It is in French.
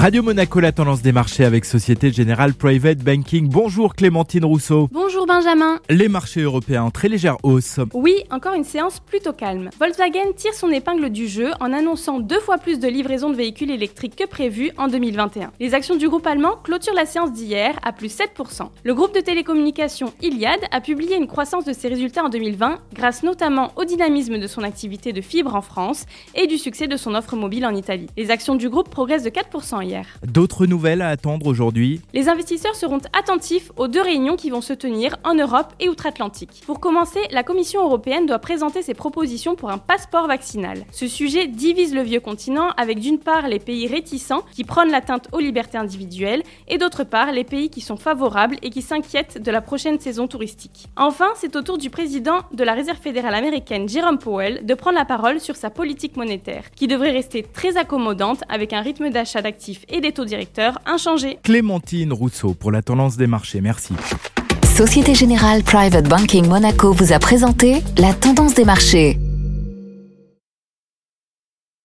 Radio Monaco, la tendance des marchés avec Société Générale Private Banking. Bonjour Clémentine Rousseau. Bonjour Benjamin. Les marchés européens en très légère hausse. Oui, encore une séance plutôt calme. Volkswagen tire son épingle du jeu en annonçant deux fois plus de livraisons de véhicules électriques que prévu en 2021. Les actions du groupe allemand clôturent la séance d'hier à plus 7%. Le groupe de télécommunications Iliad a publié une croissance de ses résultats en 2020 grâce notamment au dynamisme de son activité de fibre en France et du succès de son offre mobile en Italie. Les actions du groupe progressent de 4% hier. D'autres nouvelles à attendre aujourd'hui? Les investisseurs seront attentifs aux deux réunions qui vont se tenir en Europe et outre-Atlantique. Pour commencer, la Commission européenne doit présenter ses propositions pour un passeport vaccinal. Ce sujet divise le vieux continent avec d'une part les pays réticents qui prônent l'atteinte aux libertés individuelles et d'autre part les pays qui sont favorables et qui s'inquiètent de la prochaine saison touristique. Enfin, c'est au tour du président de la Réserve fédérale américaine, Jerome Powell, de prendre la parole sur sa politique monétaire, qui devrait rester très accommodante avec un rythme d'achat d'actifs et des taux directeurs inchangés. Clémentine Rousseau pour la tendance des marchés. Merci. Société Générale Private Banking Monaco vous a présenté la tendance des marchés.